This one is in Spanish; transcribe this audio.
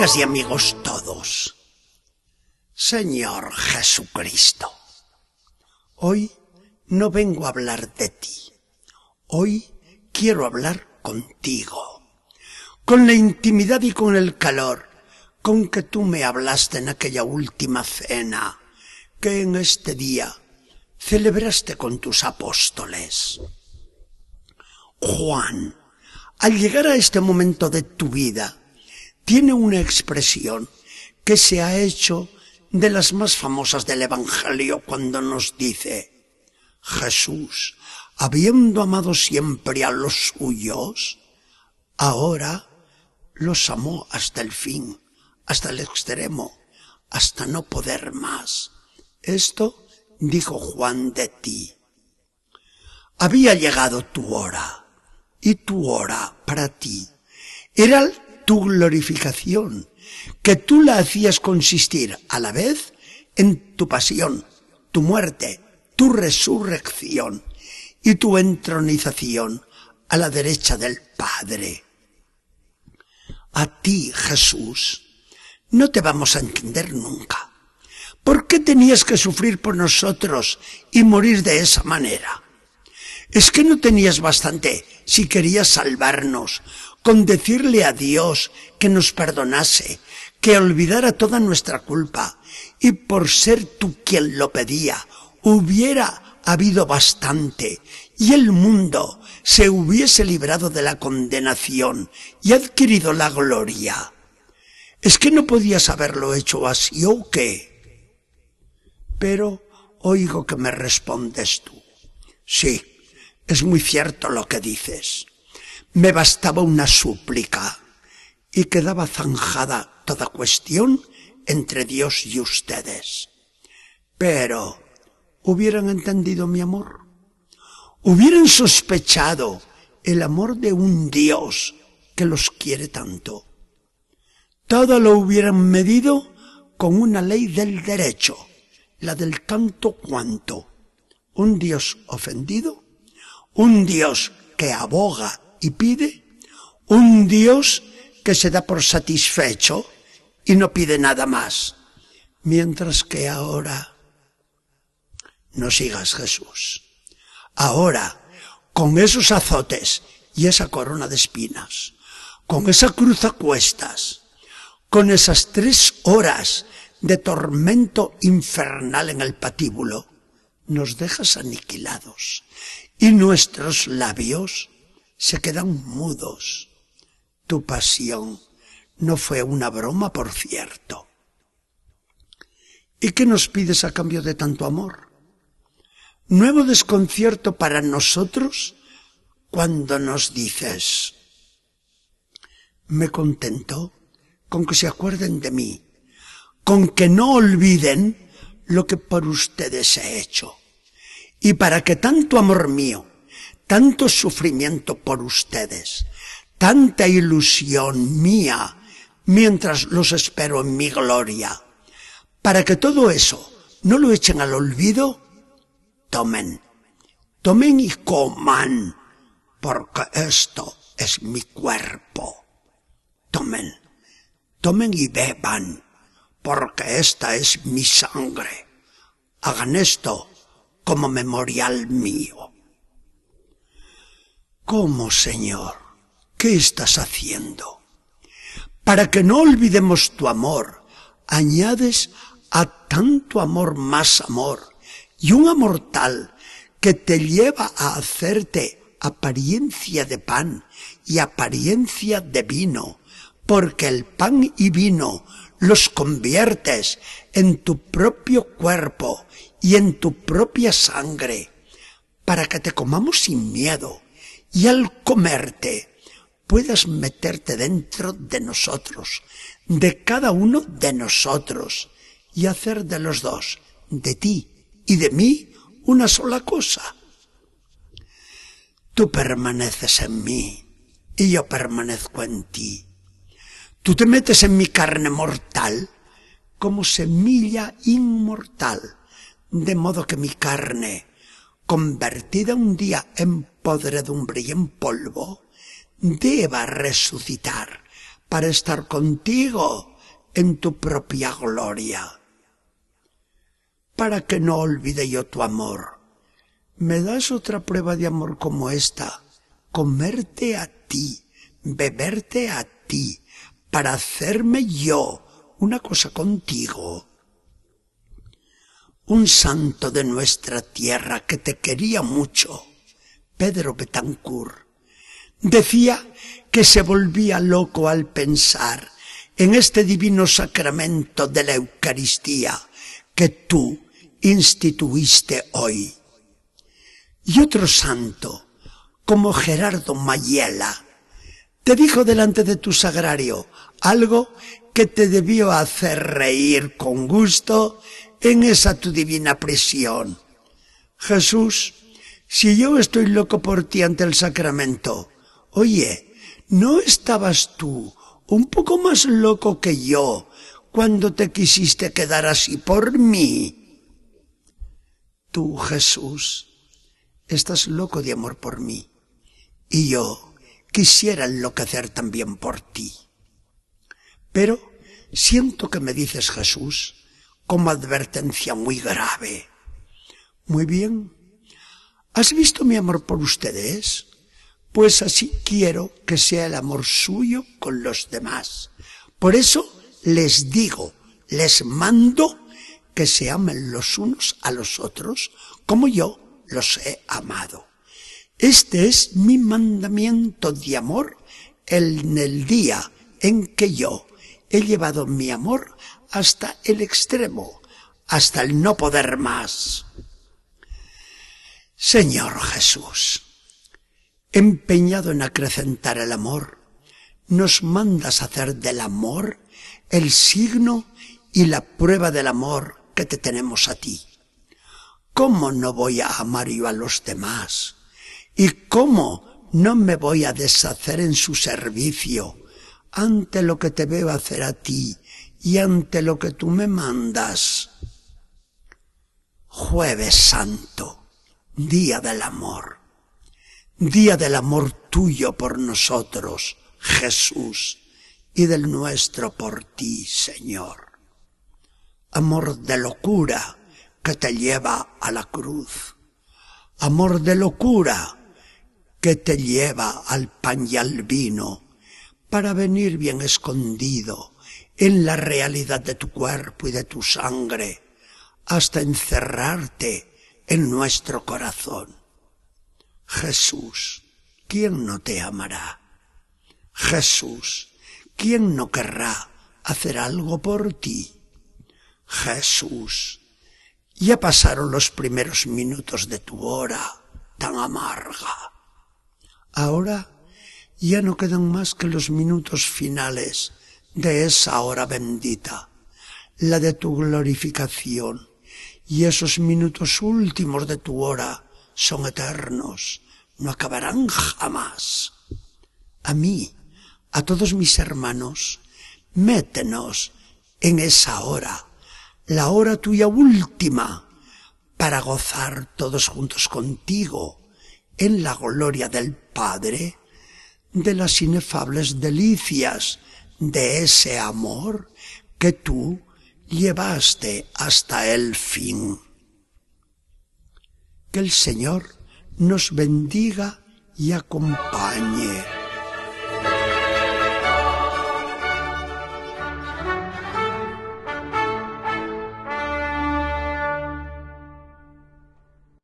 Amigas y amigos todos, Señor Jesucristo, hoy no vengo a hablar de ti, hoy quiero hablar contigo, con la intimidad y con el calor con que tú me hablaste en aquella última cena que en este día celebraste con tus apóstoles. Juan, al llegar a este momento de tu vida, tiene una expresión que se ha hecho de las más famosas del Evangelio cuando nos dice, Jesús, habiendo amado siempre a los suyos, ahora los amó hasta el fin, hasta el extremo, hasta no poder más. Esto dijo Juan de ti. Había llegado tu hora, y tu hora para ti era tu glorificación, que tú la hacías consistir a la vez en tu pasión, tu muerte, tu resurrección y tu entronización a la derecha del Padre. A ti, Jesús, no te vamos a entender nunca. ¿Por qué tenías que sufrir por nosotros y morir de esa manera? ¿Es que no tenías bastante si querías salvarnos con decirle a Dios que nos perdonase, que olvidara toda nuestra culpa y por ser tú quien lo pedía, hubiera habido bastante y el mundo se hubiese librado de la condenación y adquirido la gloria? ¿Es que no podías haberlo hecho así o qué? Pero oigo que me respondes tú. Sí, es muy cierto lo que dices. Me bastaba una súplica y quedaba zanjada toda cuestión entre Dios y ustedes. Pero, ¿hubieran entendido mi amor? ¿Hubieran sospechado el amor de un Dios que los quiere tanto? todo lo hubieran medido con una ley del derecho, la del tanto cuanto. Un Dios ofendido, un Dios que aboga y pide, un Dios que se da por satisfecho y no pide nada más. Mientras que ahora, no sigas Jesús. Ahora, con esos azotes y esa corona de espinas, con esa cruz a cuestas, con esas tres horas de tormento infernal en el patíbulo, nos dejas aniquilados y nuestros labios se quedan mudos. Tu pasión no fue una broma, por cierto. ¿Y qué nos pides a cambio de tanto amor? Nuevo desconcierto para nosotros cuando nos dices, me contento con que se acuerden de mí, con que no olviden lo que por ustedes he hecho. Y para que tanto amor mío, tanto sufrimiento por ustedes, tanta ilusión mía, mientras los espero en mi gloria, para que todo eso no lo echen al olvido, tomen, tomen y coman, porque esto es mi cuerpo. Tomen tomen y beban, porque esta es mi sangre. Hagan esto como memorial mío. ¿Cómo, Señor? ¿Qué estás haciendo? Para que no olvidemos tu amor, añades a tanto amor más amor, y un amor tal que te lleva a hacerte apariencia de pan y apariencia de vino, porque el pan y vino los conviertes en tu propio cuerpo y en tu propia sangre, para que te comamos sin miedo y al comerte puedas meterte dentro de nosotros, de cada uno de nosotros, y hacer de los dos, de ti y de mí, una sola cosa. Tú permaneces en mí y yo permanezco en ti Tú te metes en mi carne mortal como semilla inmortal, de modo que mi carne, convertida un día en podredumbre y en polvo, deba resucitar para estar contigo en tu propia gloria. Para que no olvide yo tu amor, ¿me das otra prueba de amor como esta? Comerte a ti, beberte a ti, para hacerme yo una cosa contigo. Un santo de nuestra tierra que te quería mucho, Pedro Betancourt, decía que se volvía loco al pensar en este divino sacramento de la Eucaristía que tú instituiste hoy. Y otro santo, como Gerardo Mayela, te dijo delante de tu sagrario algo que te debió hacer reír con gusto en esa tu divina prisión. Jesús, si yo estoy loco por ti ante el sacramento, oye, ¿no estabas tú un poco más loco que yo cuando te quisiste quedar así por mí? Tú, Jesús, estás loco de amor por mí, y yo quisiera enloquecer también por ti. Pero siento que me dices Jesús como advertencia muy grave. Muy bien. ¿Has visto mi amor por ustedes? Pues así quiero que sea el amor suyo con los demás. Por eso les digo, les mando que se amen los unos a los otros como yo los he amado. Este es mi mandamiento de amor en el día en que yo he llevado mi amor hasta el extremo, hasta el no poder más. Señor Jesús, empeñado en acrecentar el amor, nos mandas hacer del amor el signo y la prueba del amor que te tenemos a ti. ¿Cómo no voy a amar yo a los demás? ¿Y cómo no me voy a deshacer en su servicio ante lo que te veo hacer a ti y ante lo que tú me mandas? Jueves Santo, Día del Amor, Día del amor tuyo por nosotros, Jesús, y del nuestro por ti, Señor. Amor de locura que te lleva a la cruz. Amor de locura que te lleva al pan y al vino para venir bien escondido en la realidad de tu cuerpo y de tu sangre hasta encerrarte en nuestro corazón. Jesús, ¿quién no te amará? Jesús, ¿quién no querrá hacer algo por ti? Jesús, ya pasaron los primeros minutos de tu hora tan amarga. Ahora ya no quedan más que los minutos finales de esa hora bendita, la de tu glorificación, y esos minutos últimos de tu hora son eternos, no acabarán jamás. A mí, a todos mis hermanos, métenos en esa hora, la hora tuya última, para gozar todos juntos contigo en la gloria del Padre, de las inefables delicias de ese amor que tú llevaste hasta el fin. Que el Señor nos bendiga y acompañe.